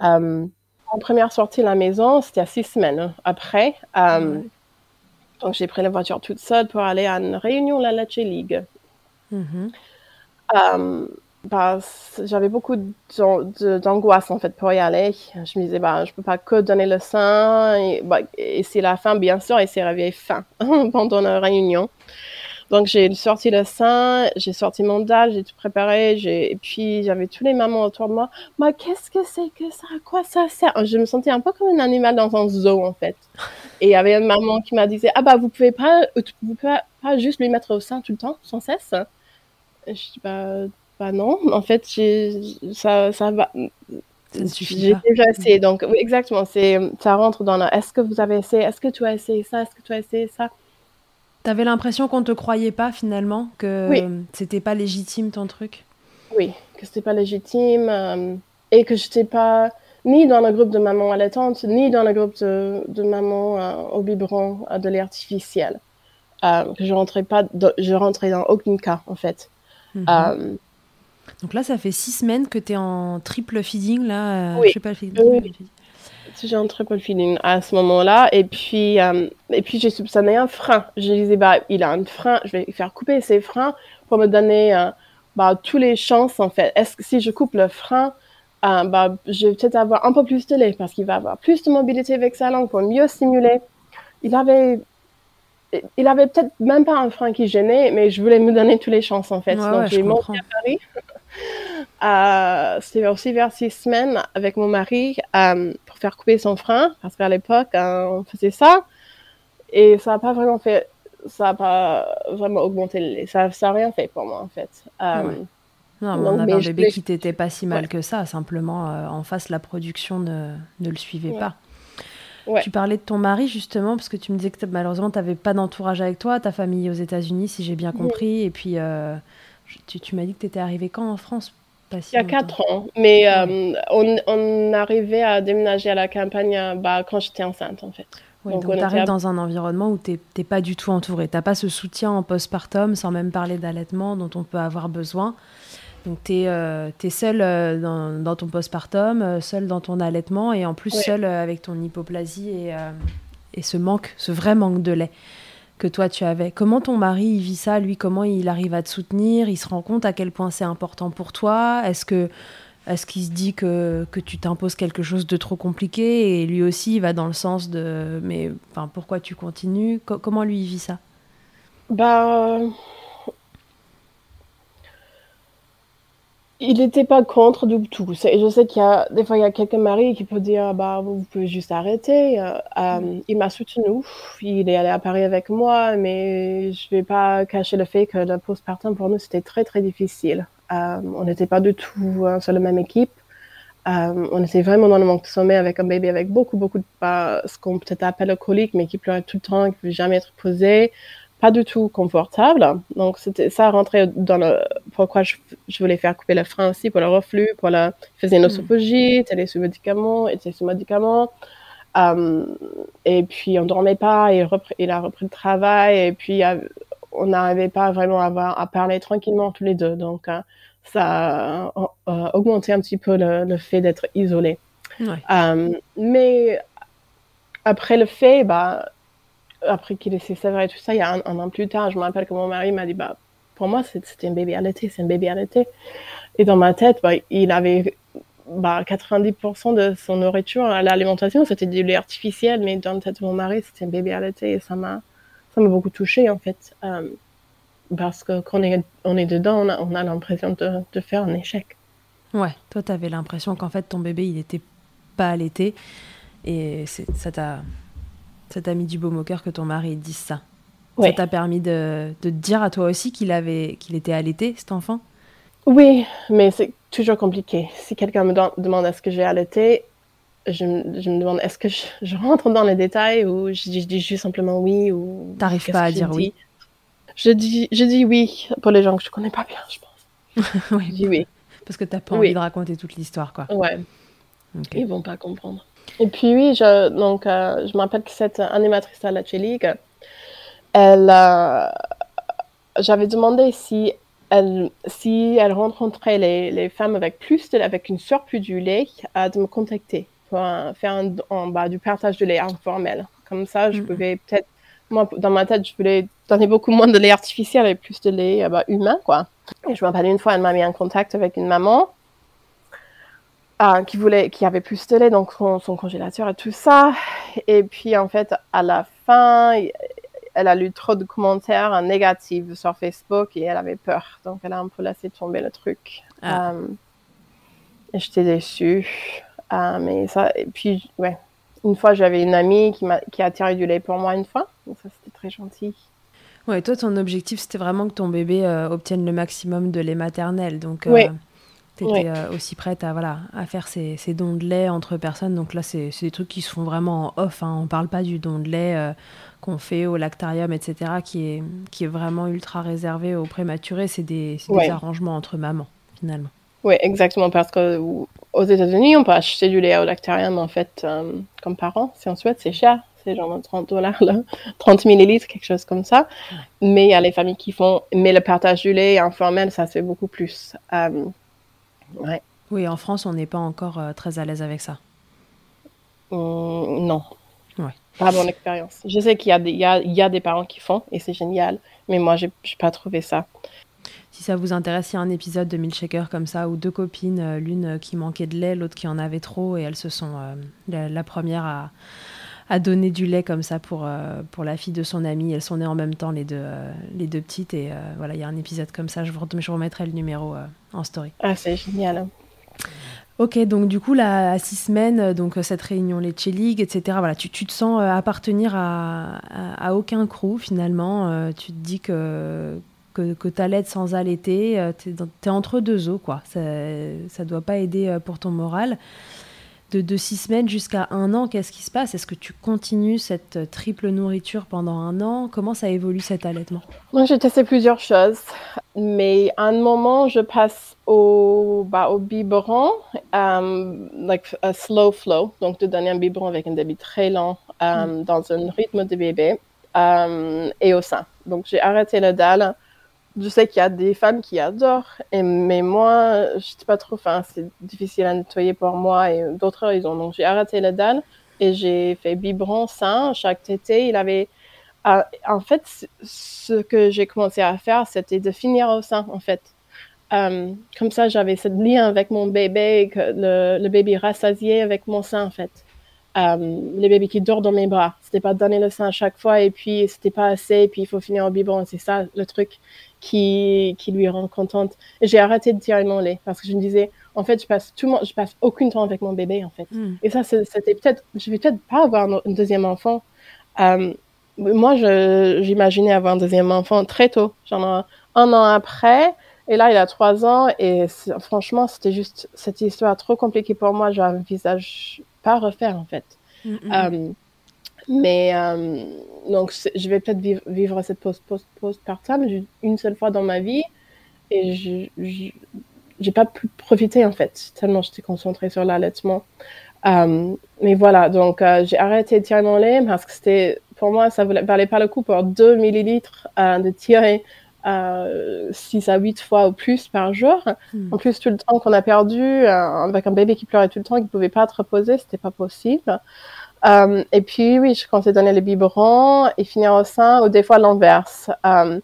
en première sortie de la maison, c'était à six semaines après. Donc, j'ai pris la voiture toute seule pour aller à une réunion la Lecce League. Mm bah, j'avais beaucoup d'angoisse en fait pour y aller. Je me disais, bah, je peux pas que donner le sein. Et, bah, et c'est la fin, bien sûr, et c'est réveillé fin pendant la réunion. Donc j'ai sorti le sein, j'ai sorti mon dalle, j'ai tout préparé, j'ai et puis j'avais tous les mamans autour de moi. Mais qu'est-ce que c'est que ça? À quoi ça sert? Je me sentais un peu comme un animal dans un zoo en fait. Et il y avait une maman qui m'a dit ah bah vous pouvez pas vous pouvez pas juste lui mettre au sein tout le temps sans cesse. Et je dis bah, bah non, en fait ça ça va suffit j'ai déjà essayé. Donc oui exactement. C'est ça rentre dans la est-ce que vous avez essayé? Est-ce que tu as essayé ça? Est-ce que tu as essayé ça? T'avais l'impression qu'on te croyait pas finalement, que Oui. c'était pas légitime ton truc? Oui, que c'était pas légitime euh, et que j'étais pas ni dans le groupe de mamans allaitantes, ni dans le groupe de, de mamans euh, au biberon euh, de lait artificiel. Euh, je rentrais pas, dans- je rentrais dans aucun cas en fait. Mhm. Donc là, ça fait six semaines que tu es en triple feeding, là. Oui. Je sais pas le feeding. Oui. feeding. J'ai un triple feeding à ce moment-là et puis euh, et puis j'ai soupçonné un frein. Je disais bah il a un frein, je vais faire couper ses freins pour me donner euh, bah tous les chances en fait. Est-ce que si je coupe le frein euh, bah, je vais peut-être avoir un peu plus de lait parce qu'il va avoir plus de mobilité avec sa langue pour mieux stimuler. Il avait, il avait peut-être même pas un frein qui gênait, mais je voulais me donner toutes les chances en fait. Ouais, Donc ouais, j'ai monté à Paris. Euh, C'était aussi vers six semaines avec mon mari euh, pour faire couper son frein parce qu'à l'époque euh, on faisait ça et ça n'a pas vraiment fait, ça n'a pas vraiment augmenté le lait. Ça, ça a rien fait pour moi en fait. Euh, Ouais. Non, mais on avait mais un bébé qui t'était pas si mal Ouais. que ça. Simplement, euh, en face, la production ne, ne le suivait Ouais. pas. Ouais. Tu parlais de ton mari, justement, parce que tu me disais que malheureusement, tu n'avais pas d'entourage avec toi, ta famille aux États-Unis, si j'ai bien Oui. compris. Et puis, euh, tu, tu m'as dit que tu étais arrivée quand en France? Pas si Il y a longtemps. quatre ans, mais euh, on, on arrivait à déménager à la campagne euh, bah, quand j'étais enceinte en fait. Donc, donc on tu était arrives à- dans un environnement où tu n'es pas du tout entouré. Tu n'as pas ce soutien en postpartum, sans même parler d'allaitement dont on peut avoir besoin. Donc tu es, euh, dans, dans ton postpartum, euh, seul dans ton allaitement et en plus Ouais. seul euh, avec ton hypoplasie et, et ce manque, ce vrai manque de lait que toi tu avais. Comment ton mari il vit ça Lui, comment il arrive à te soutenir? Il se rend compte à quel point c'est important pour toi? Est-ce que est-ce qu'il se dit que, que tu t'imposes quelque chose de trop compliqué? Et lui aussi il va dans le sens de mais enfin pourquoi tu continues? Co- Comment lui il vit ça? Bah, il n'était pas contre du tout. Je sais qu'il y a des fois il y a quelques maris qui peuvent dire bah vous pouvez juste arrêter. Euh, euh, il m'a soutenu. Il est allé à Paris avec moi, mais je vais pas cacher le fait que le postpartum pour nous c'était très très difficile. Euh, on n'était pas du tout sur la même équipe. Euh, on était vraiment dans le manque de sommeil avec un bébé avec beaucoup beaucoup de bah, ce qu'on peut-être appelle le colique, mais qui pleurait tout le temps, qui ne pouvait jamais être posé pas du tout confortable. Donc, c'était ça rentrait dans le pourquoi je, je voulais faire couper le frein aussi pour le reflux, pour la il faisait une osophagie, elle est sous médicaments, était sous médicaments. Euh, et puis on dormait pas, il, repris- il a repris le travail, et puis on n'arrivait pas vraiment à, avoir- à parler tranquillement tous les deux. Donc euh, ça a augmenté un petit peu le, le fait d'être isolé. Ouais. Euh, mais après le fait, bah, après qu'il ait ses et tout ça, il y a un, an plus tard, je me rappelle que mon mari m'a dit, bah, pour moi, c'était un bébé allaité, c'est un bébé allaité. Et dans ma tête, bah, il avait bah, 90% de son nourriture à l'alimentation, c'était du lait artificiel, mais dans la tête de mon mari, c'était un bébé allaité et ça m'a, beaucoup touchée en fait. Euh, parce que quand on est, on est dedans, on a, on a l'impression de, faire un échec. Ouais, toi tu avais l'impression qu'en fait ton bébé il était pas allaité et ça t'a ça t'a mis du baume au cœur que ton mari dise ça. Ouais. Ça t'a permis de, de te dire à toi aussi qu'il avait qu'il était allaité cet enfant? Oui, mais c'est toujours compliqué. Si quelqu'un me demande est-ce que j'ai allaité, je, me- je me demande est-ce que je, je rentre dans les détails ou je dis, je dis juste simplement oui ou. T'arrives pas à dire oui? Je dis, je dis oui pour les gens que je connais pas bien, je pense. Oui, Je dis oui. parce que t'as pas Oui. envie de raconter toute l'histoire quoi. Ouais, Ok. ils vont pas comprendre. Et puis oui, je, donc, euh, je me rappelle que cette animatrice à la League, elle, euh, j'avais demandé si elle, si elle rencontrait les, les femmes avec plus de, avec une surplus du lait, euh, de me contacter pour faire un, en bas du partage de lait informel. Comme ça, je Mhm. pouvais peut-être, moi, dans ma tête, je voulais donner beaucoup moins de lait artificiel et plus de lait euh, bah, humain, quoi. Et je me rappelle une fois, elle m'a mis en contact avec une maman euh, qui voulait, qui avait plus de lait, donc son, son congélateur et tout ça. Et puis en fait, à la fin, elle a lu trop de commentaires négatifs sur Facebook et elle avait peur. Donc, elle a un peu laissé tomber le truc. Ah. Euh, et j'étais déçue. Euh, mais ça, et puis, ouais. Une fois, j'avais une amie qui a tiré du lait pour moi une fois. Donc, ça, c'était très gentil. Ouais, toi, ton objectif, c'était vraiment que ton bébé euh, obtienne le maximum de lait maternel. Donc, euh, Oui. Tu étais aussi prête à, voilà, à faire ces, ces dons de lait entre personnes. Donc là, c'est c'est des trucs qui se font vraiment en off. Hein. On parle pas du don de lait euh, qu'on fait au lactarium, etc., qui est, qui est vraiment ultra réservé aux prématurés. C'est des, c'est arrangements entre mamans, finalement. Oui, exactement, parce que aux États-Unis, on peut acheter du lait au lactarium, en fait, euh, comme parent. Si on souhaite, c'est cher. C'est genre 30 dollars, là. 30 millilitres, quelque chose comme ça. Mais il y a les familles qui font. Mais le partage du lait informel, ça fait beaucoup plus. Euh, ouais. Oui, en France, on n'est pas encore euh, très à l'aise avec ça. Hum, non. Ouais. Pas mon expérience. Je sais qu'il y, a des- il y, a, y a des parents qui font, et c'est génial. Mais moi, j'ai j'ai pas trouvé ça. Si ça vous intéresse, il y a un épisode de Milkshaker comme ça où deux copines, euh, l'une qui manquait de lait, l'autre qui en avait trop, et elles se sont euh, la, la première à, à donner du lait comme ça pour, euh, pour la fille de son amie. Elles sont nées en même temps, les deux, euh, les deux petites, et euh, voilà, il y a un épisode comme ça. Je vous, je vous remettrai le numéro en story. Ah, c'est génial. Ok, donc du coup, là, à six semaines, donc cette réunion Lecce League, etc., voilà, tu, tu te sens euh, appartenir à, à, à aucun crew finalement. euh, tu te dis que, que, que t'allaites sans allaiter, euh, dans- t'es entre deux eaux, quoi. Ça, ça doit pas aider pour ton moral. De, de six semaines jusqu'à un an, qu'est-ce qui se passe? Est-ce que tu continues cette euh, triple nourriture pendant un an? Comment ça évolue cet allaitement? Moi, j'ai testé plusieurs choses, mais à un moment, je passe au, bah, au biberon, um, like a slow flow, donc de donner un biberon avec un débit très lent, um, dans un rythme de bébé, um, et au sein. Donc, j'ai arrêté le dalle. Je sais qu'il y a des femmes qui adorent, mais moi, je sais pas trop, enfin, c'est difficile à nettoyer pour moi et d'autres raisons. Donc, j'ai arrêté le dalle et j'ai fait biberon sein. Chaque tété, il avait ah, en fait, ce que j'ai commencé à faire, c'était de finir au sein, en fait. Euh, comme ça, j'avais ce lien avec mon bébé, que le bébé rassasié avec mon sein, en fait. Euh, le bébé qui dort dans mes bras. C'était pas donner le sein à chaque fois et puis c'était pas assez et puis il faut finir au biberon. C'est ça le truc qui, qui lui rend contente. J'ai arrêté de tirer mon lait parce que je me disais, en fait, je passe tout mon, je passe aucun temps avec mon bébé, en fait. Hmm. Et ça, c'était peut-être, je vais peut-être pas avoir un, un deuxième enfant. Euh, moi, j'imaginais avoir un deuxième enfant très tôt, genre un an après. Et là, il a trois ans. Et franchement, c'était juste cette histoire trop compliquée pour moi. Je n'envisage pas refaire, en fait. Mm, mm, mm. Euh, mais euh, donc, je vais peut-être vivre, vivre cette post, post, postpartum une seule fois dans ma vie. Et je j'ai pas pu profiter, en fait, tellement j'étais concentrée sur l'allaitement. Euh, mais voilà, donc euh, j'ai arrêté de tirer mon lait parce que c'était, pour moi, ça ne valait pas le coup pour 2 millilitres euh, de tirer euh, 6 à 8 fois ou plus par jour. Hmm. En plus, tout le temps qu'on a perdu, euh, avec un bébé qui pleurait tout le temps, qui ne pouvait pas être reposé, c'était pas possible. Euh, et puis, oui, je comptais donner le biberon et finir au sein, ou des fois l'inverse. Euh,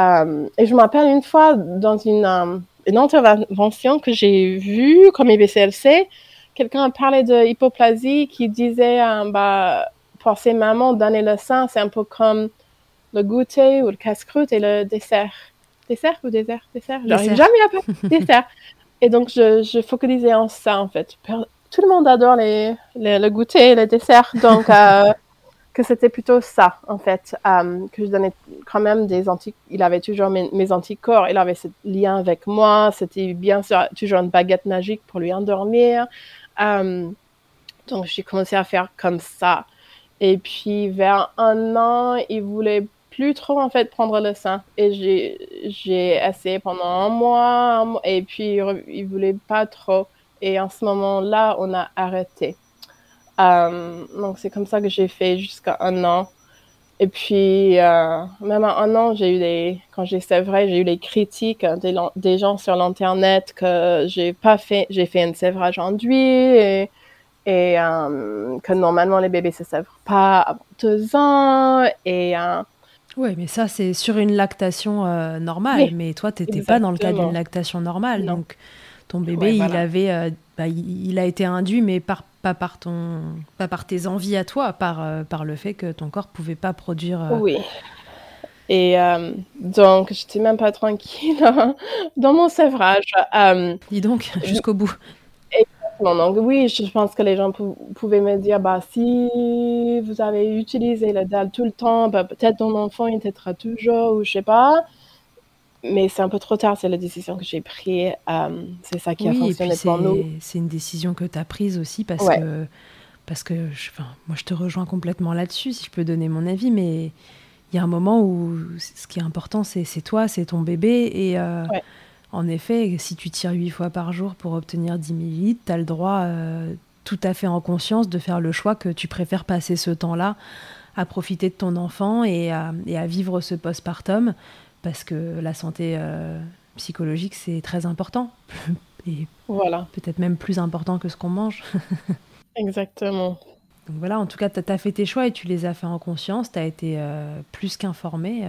euh, et je me rappelle une fois dans une, une intervention que j'ai vue comme IBCLC, quelqu'un parlait de hypoplasie qui disait, bah, pour ces mamans, donner le sein, c'est un peu comme le goûter ou le casse-croûte et le dessert. Dessert ou dessert? Dessert? J'arrive Dessert. jamais à parler dessert. Et donc, je, je focalisais en ça, en fait. Tout le monde adore les, les- le goûter et le dessert. Donc, euh, que c'était plutôt ça, en fait. euh, que je donnais quand même des anticorps. Il avait toujours mes, mes anticorps. Il avait ce lien avec moi. C'était bien sûr toujours une baguette magique pour lui endormir. Euh, donc, j'ai commencé à faire comme ça. Et puis, vers un an, il voulait plus trop, en fait, prendre le sein. Et j'ai, j'ai essayé pendant un mois, et puis il voulait pas trop. Et en ce moment-là, on a arrêté. Euh, donc, c'est comme ça que j'ai fait jusqu'à un an. Et puis, euh, même à un an, j'ai eu des, quand j'ai sévré, j'ai eu des critiques des, gens sur l'internet que j'ai pas fait, j'ai fait un sévrage enduit et, euh, que normalement les bébés se sèvrent pas avant deux ans et Oui, mais ça, c'est sur une lactation euh, normale. Oui, mais toi, tu n'étais pas dans le cadre exactement. d'une lactation normale. Non. Donc, ton bébé, Ouais, il, avait, euh, bah, il, a été induit, mais par, pas par ton, pas par tes envies à toi, par, euh, par le fait que ton corps pouvait pas produire. Oui. Et donc, j'étais même pas tranquille hein, dans mon sévrage. Dis donc, jusqu'au bout. Exactement. Donc, oui, je pense que les gens pouvaient me dire bah, si vous avez utilisé le dalle tout le temps, bah, peut-être ton enfant il t'aidera toujours, ou je sais pas mais c'est un peu trop tard, c'est la décision que j'ai prise. Euh, c'est ça qui a fonctionné pour nous. C'est une décision que tu as prise aussi parce que, parce que je, moi je te rejoins complètement là-dessus, si je peux donner mon avis, mais il y a un moment où ce qui est important, c'est toi, c'est ton bébé. Et euh, en effet, si tu tires huit fois par jour pour obtenir 10 millilitres, tu as le droit, euh, tout à fait en conscience, de faire le choix que tu préfères passer ce temps-là à profiter de ton enfant et à, et à vivre ce postpartum parce que la santé euh, psychologique, c'est très important. Et voilà. peut-être même plus important que ce qu'on mange. Exactement. Donc voilà, en tout cas, tu as, fait tes choix et tu les as fait en conscience, tu as été euh, plus qu'informé.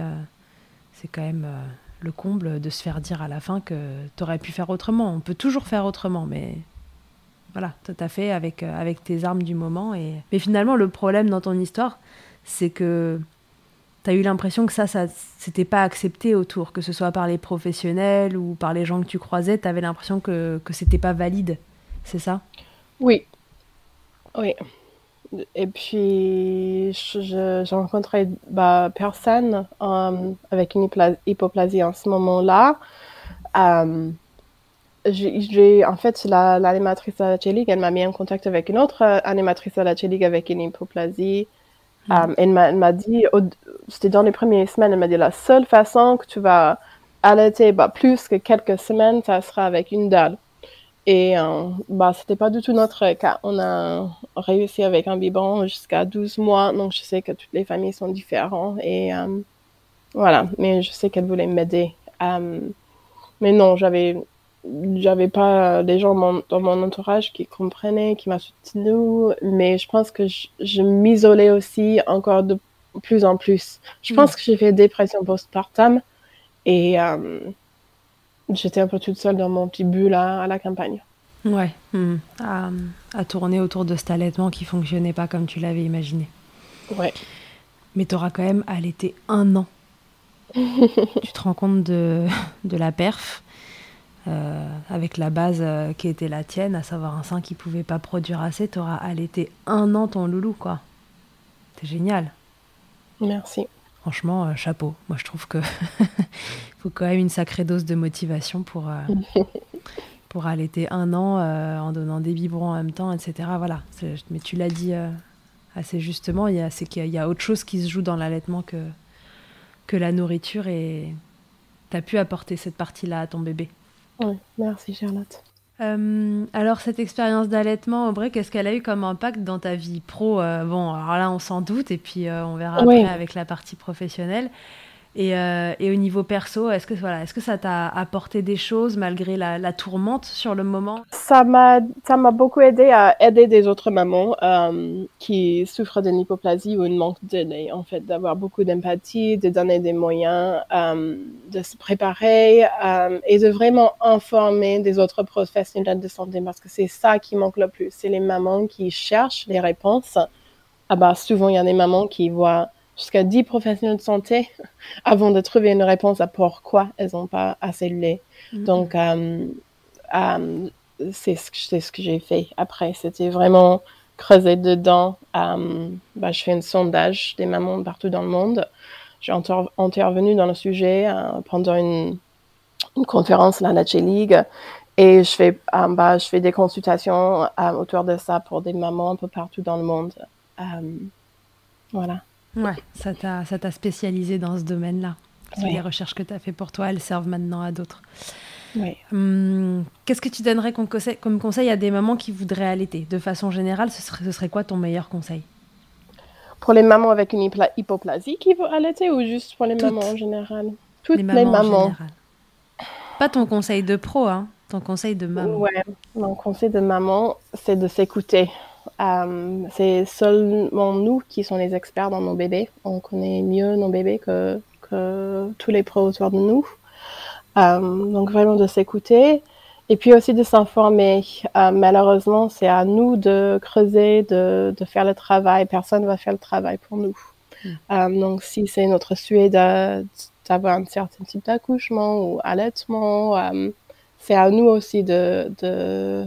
C'est quand même le comble de se faire dire à la fin que tu aurais pu faire autrement. On peut toujours faire autrement, mais voilà, tu as fait avec, avec tes armes du moment. Et... Mais finalement, le problème dans ton histoire, c'est que tu as eu l'impression que ça, ça c'était pas accepté autour, que ce soit par les professionnels ou par les gens que tu croisais, tu avais l'impression que, que c'était pas valide, c'est ça? Oui. Oui. Et puis, j'ai rencontré bah, personne euh, avec une hypoplasie en ce moment-là. Euh, j'ai, en fait, l'animatrice la, de la Ligue, elle m'a mis en contact avec une autre euh, animatrice de la Ligue avec une hypoplasie. Mm. elle m'a dit, c'était dans les premières semaines, elle m'a dit la seule façon que tu vas allaiter bah, plus que quelques semaines, ça sera avec une dalle. Et euh, bah, c'était pas du tout notre cas. On a réussi avec un biberon jusqu'à 12 mois, donc je sais que toutes les familles sont différentes. Et euh, voilà, mais je sais qu'elle voulait m'aider. Euh, mais non, j'avais j'avais pas des gens dans mon entourage qui comprenaient, qui m'a soutenu, mais je pense que je, m'isolais aussi encore de plus en plus. Je hmm. pense que j'ai fait dépression postpartum et euh, j'étais un peu toute seule dans mon petit bulle à, la campagne. Ouais, hmm. à, à, tourner autour de cet allaitement qui fonctionnait pas comme tu l'avais imaginé. Ouais. Mais tu auras quand même allaité un an. tu te rends compte de, de la perf euh, avec la base euh, qui était la tienne, à savoir un sein qui pouvait pas produire assez, tu auras allaité un an ton loulou, quoi. C'est génial. Merci. Franchement, euh, chapeau. Moi, je trouve que faut quand même une sacrée dose de motivation pour, pour allaiter un an en donnant des biberons en même temps, etc. Voilà. Mais tu l'as dit assez justement, c'est qu'il y a autre chose qui se joue dans l'allaitement que, que la nourriture et tu as pu apporter cette partie-là à ton bébé. Oui, merci Charlotte. Euh, alors cette expérience d'allaitement, Aubrey, qu'est-ce qu'elle a eu comme impact dans ta vie pro? Euh, Bon, alors là on s'en doute et puis euh, on verra après avec la partie professionnelle. Euh, et, au niveau perso, est-ce que, voilà, est que ça t'a apporté des choses malgré la, tourmente sur le moment? Ça m'a beaucoup aidé à aider des autres mamans euh, qui souffrent d'une hypoplasie ou une manque d'aide, en fait, d'avoir beaucoup d'empathie, de donner des moyens, euh, de se préparer et de vraiment informer des autres professionnels de santé parce que c'est ça qui manque le plus. C'est les mamans qui cherchent les réponses. Ah bah, souvent, il y a des mamans qui voient jusqu'à 10 professionnels de santé avant de trouver une réponse à pourquoi elles n'ont pas assez de lait. Mm-hmm. Donc, euh, euh, c'est ce, ce, que j'ai fait après. C'était vraiment creuser dedans. Euh, bah, je fais un sondage des mamans partout dans le monde. J'ai intervenu dans le sujet pendant une, conférence à la Nature League. Et je fais, bah, je fais des consultations autour de ça pour des mamans un peu partout dans le monde. voilà. Ouais, ça t'a spécialisé dans ce domaine-là. Les recherches que tu as fait pour toi, elles servent maintenant à d'autres. Oui. Hum, qu'est-ce que tu donnerais comme conseil, comme conseil, à des mamans qui voudraient allaiter? De façon générale, ce serait, ce serait quoi ton meilleur conseil? Pour les mamans avec une hypoplasie qui veulent allaiter ou juste pour les mamans en général? Toutes les mamans. Pas ton conseil de pro, hein ton conseil de maman. Ouais, mon conseil de maman, c'est de s'écouter. Euh, c'est seulement nous qui sommes les experts dans nos bébés. On connaît mieux nos bébés que, que tous les pros autour de nous. Euh, donc vraiment de s'écouter et puis aussi de s'informer. Euh, malheureusement, c'est à nous de creuser, de, de, faire le travail. Personne ne va faire le travail pour nous. Mm. Euh, donc, si c'est notre souhait d'avoir un certain type d'accouchement ou allaitement, c'est à nous aussi de, de,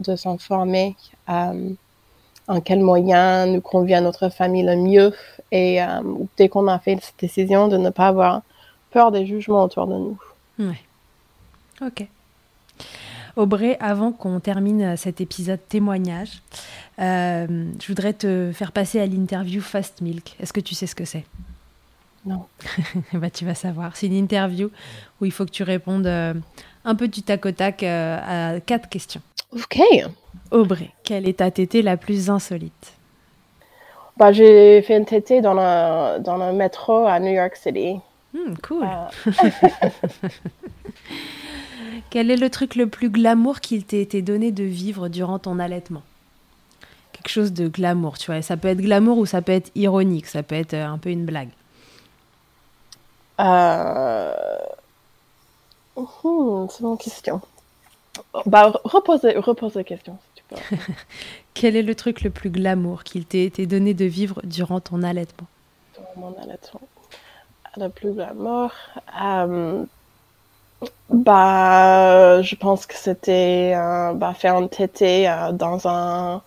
de s'informer en quel moyen nous convient notre famille le mieux. Et dès qu'on a fait cette décision, de ne pas avoir peur des jugements autour de nous. Ouais. Ok. Aubrey, avant qu'on termine cet épisode témoignage, euh, je voudrais te faire passer à l'interview Fast Milk. Est-ce que tu sais ce que c'est? Non. bah, tu vas savoir. C'est une interview où il faut que tu répondes euh, un peu du tac au tac euh, à quatre questions. Ok. Aubrey, quelle est ta tétée la plus insolite? Bah, J'ai fait une tétée dans le, dans le métro à New York City. Hmm, cool. Quel est le truc le plus glamour qu'il t'ait été donné de vivre durant ton allaitement? Quelque chose de glamour, tu vois. Ça peut être glamour ou ça peut être ironique, ça peut être euh, un peu une blague. Euh... Hmm, c'est mon question. Bah, repose, repose la question, si tu peux. Quel est le truc le plus glamour qu'il t'ait été donné de vivre durant ton allaitement? Durant mon allaitement. Le plus glamour. Euh, bah, je pense que c'était euh, bah, faire un tété euh, dans un,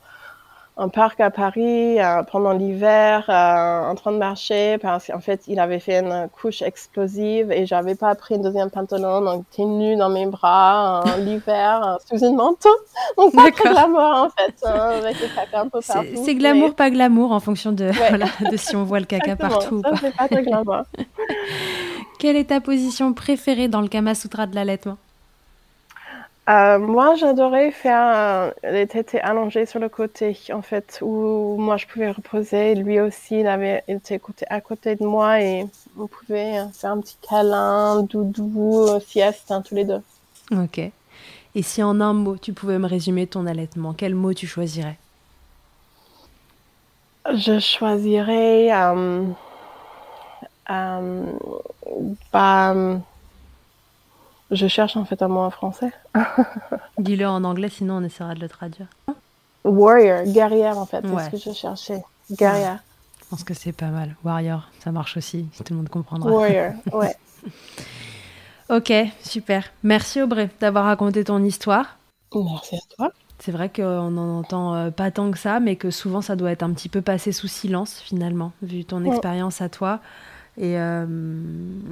un, parc à Paris euh, pendant l'hiver, euh, en train de marcher, parce qu'en fait, il avait fait une couche explosive et j'avais pas pris un deuxième pantalon, donc j'étais nue dans mes bras l'hiver sous une manteau. Donc pas très glamour en fait, hein, avec le caca un peu partout. C'est glamour, pas glamour en fonction de, voilà, de si on voit le caca partout. Ça, c'est pas très glamour. Quelle est ta position préférée dans le Kama Sutra de l'allaitement? Euh, Moi, j'adorais faire les tétés allongés sur le côté, en fait, où moi je pouvais reposer. Lui aussi, il avait était à côté de moi et on pouvait faire un petit câlin, doudou, sieste, hein, tous les deux. Ok. Et si en un mot, tu pouvais me résumer ton allaitement, quel mot tu choisirais? Je choisirais. Euh, euh, bah, je cherche en fait un mot en français. Dis-le en anglais, sinon on essaiera de le traduire. Warrior, guerrière en fait, c'est ce que je cherchais. Guerrière. Je pense que c'est pas mal. Warrior, ça marche aussi, tout le monde comprendra. Warrior, ouais. ok, super. Merci Aubrey d'avoir raconté ton histoire. Merci à toi. C'est vrai qu'on n'en entend euh, pas tant que ça, mais que souvent ça doit être un petit peu passé sous silence finalement, vu ton expérience à toi. Et euh,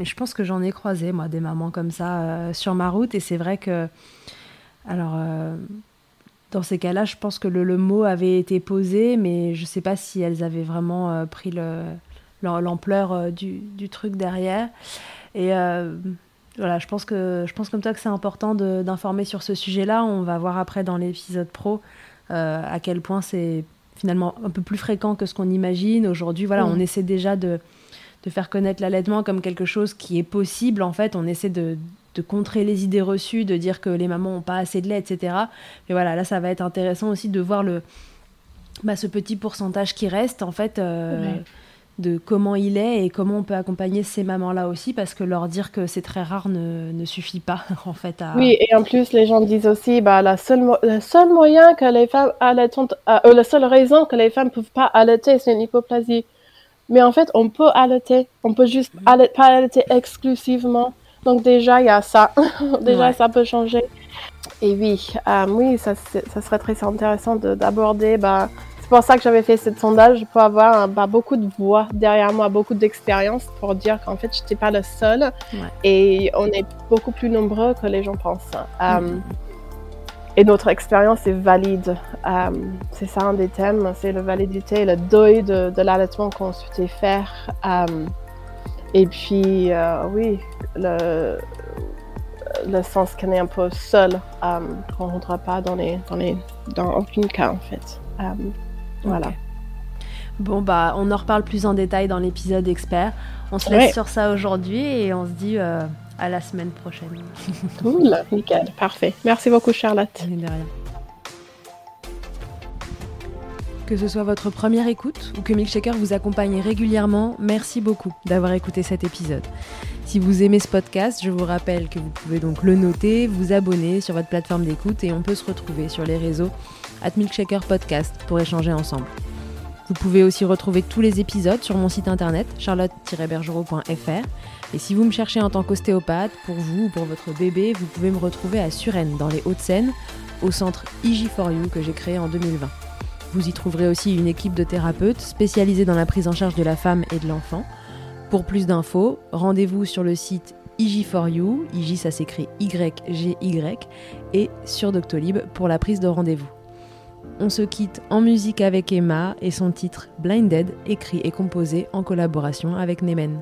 je pense que j'en ai croisé, moi, des mamans comme ça euh, sur ma route. Et c'est vrai que. Alors, euh, dans ces cas-là, je pense que le, le, mot avait été posé, mais je ne sais pas si elles avaient vraiment pris l'ampleur du, du, truc derrière. Et voilà, je pense, que, je pense comme toi que c'est important d'informer sur ce sujet-là. On va voir après dans l'épisode pro à quel point c'est finalement un peu plus fréquent que ce qu'on imagine. Aujourd'hui, voilà, on essaie déjà de de faire connaître l'allaitement comme quelque chose qui est possible. En fait, on essaie de, de contrer les idées reçues, de dire que les mamans n'ont pas assez de lait, etc. Mais voilà, là, ça va être intéressant aussi de voir le, bah, ce petit pourcentage qui reste, en fait, euh, de comment il est et comment on peut accompagner ces mamans-là aussi, parce que leur dire que c'est très rare ne, ne, suffit pas, en fait. À... Oui, et en plus, les gens disent aussi, bah, la seule, le seul moyen que les femmes allaitent, euh, la seule raison que les femmes ne peuvent pas allaiter, c'est une hypoplasie. Mais en fait, on peut allaiter. On peut juste allaiter, pas allaiter exclusivement. Donc déjà, il y a ça. déjà, ouais. ça peut changer. Et oui, euh, oui, ça, ça, serait très intéressant d'aborder. Bah, c'est pour ça que j'avais fait ce sondage, pour avoir bah, beaucoup de voix derrière moi, beaucoup d'expérience pour dire qu'en fait, je n'étais pas le seul. Ouais. Et on est beaucoup plus nombreux que les gens pensent. Mm -hmm. Um, et notre expérience est valide. Euh, c'est ça un des thèmes, c'est la validité, le deuil de, de l'allaitement qu'on souhaitait faire. Euh, et puis, euh, oui, le, le sens qu'on est un peu seul, euh, qu'on ne rentre pas dans, les, dans, les, dans aucun cas en fait. Voilà. Bon, bah, on en reparle plus en détail dans l'épisode expert. On se laisse ouais. sur ça aujourd'hui et on se dit à la semaine prochaine. Cool, nickel, parfait. Merci beaucoup Charlotte. De rien. Que ce soit votre première écoute ou que Milkshaker vous accompagne régulièrement, merci beaucoup d'avoir écouté cet épisode. Si vous aimez ce podcast, je vous rappelle que vous pouvez donc le noter, vous abonner sur votre plateforme d'écoute et on peut se retrouver sur les réseaux at Milkshaker Podcast pour échanger ensemble. Vous pouvez aussi retrouver tous les épisodes sur mon site internet charlotte-bergerot.fr et si vous me cherchez en tant qu'ostéopathe, pour vous ou pour votre bébé, vous pouvez me retrouver à Suresnes dans les Hauts-de-Seine au centre IG4U que j'ai créé en 2020. Vous y trouverez aussi une équipe de thérapeutes spécialisés dans la prise en charge de la femme et de l'enfant. Pour plus d'infos, rendez-vous sur le site IG4U, IG ça s'écrit Y-G-Y, et sur Doctolib pour la prise de rendez-vous. On se quitte en musique avec Emma et son titre Blinded, écrit et composé en collaboration avec Nemen.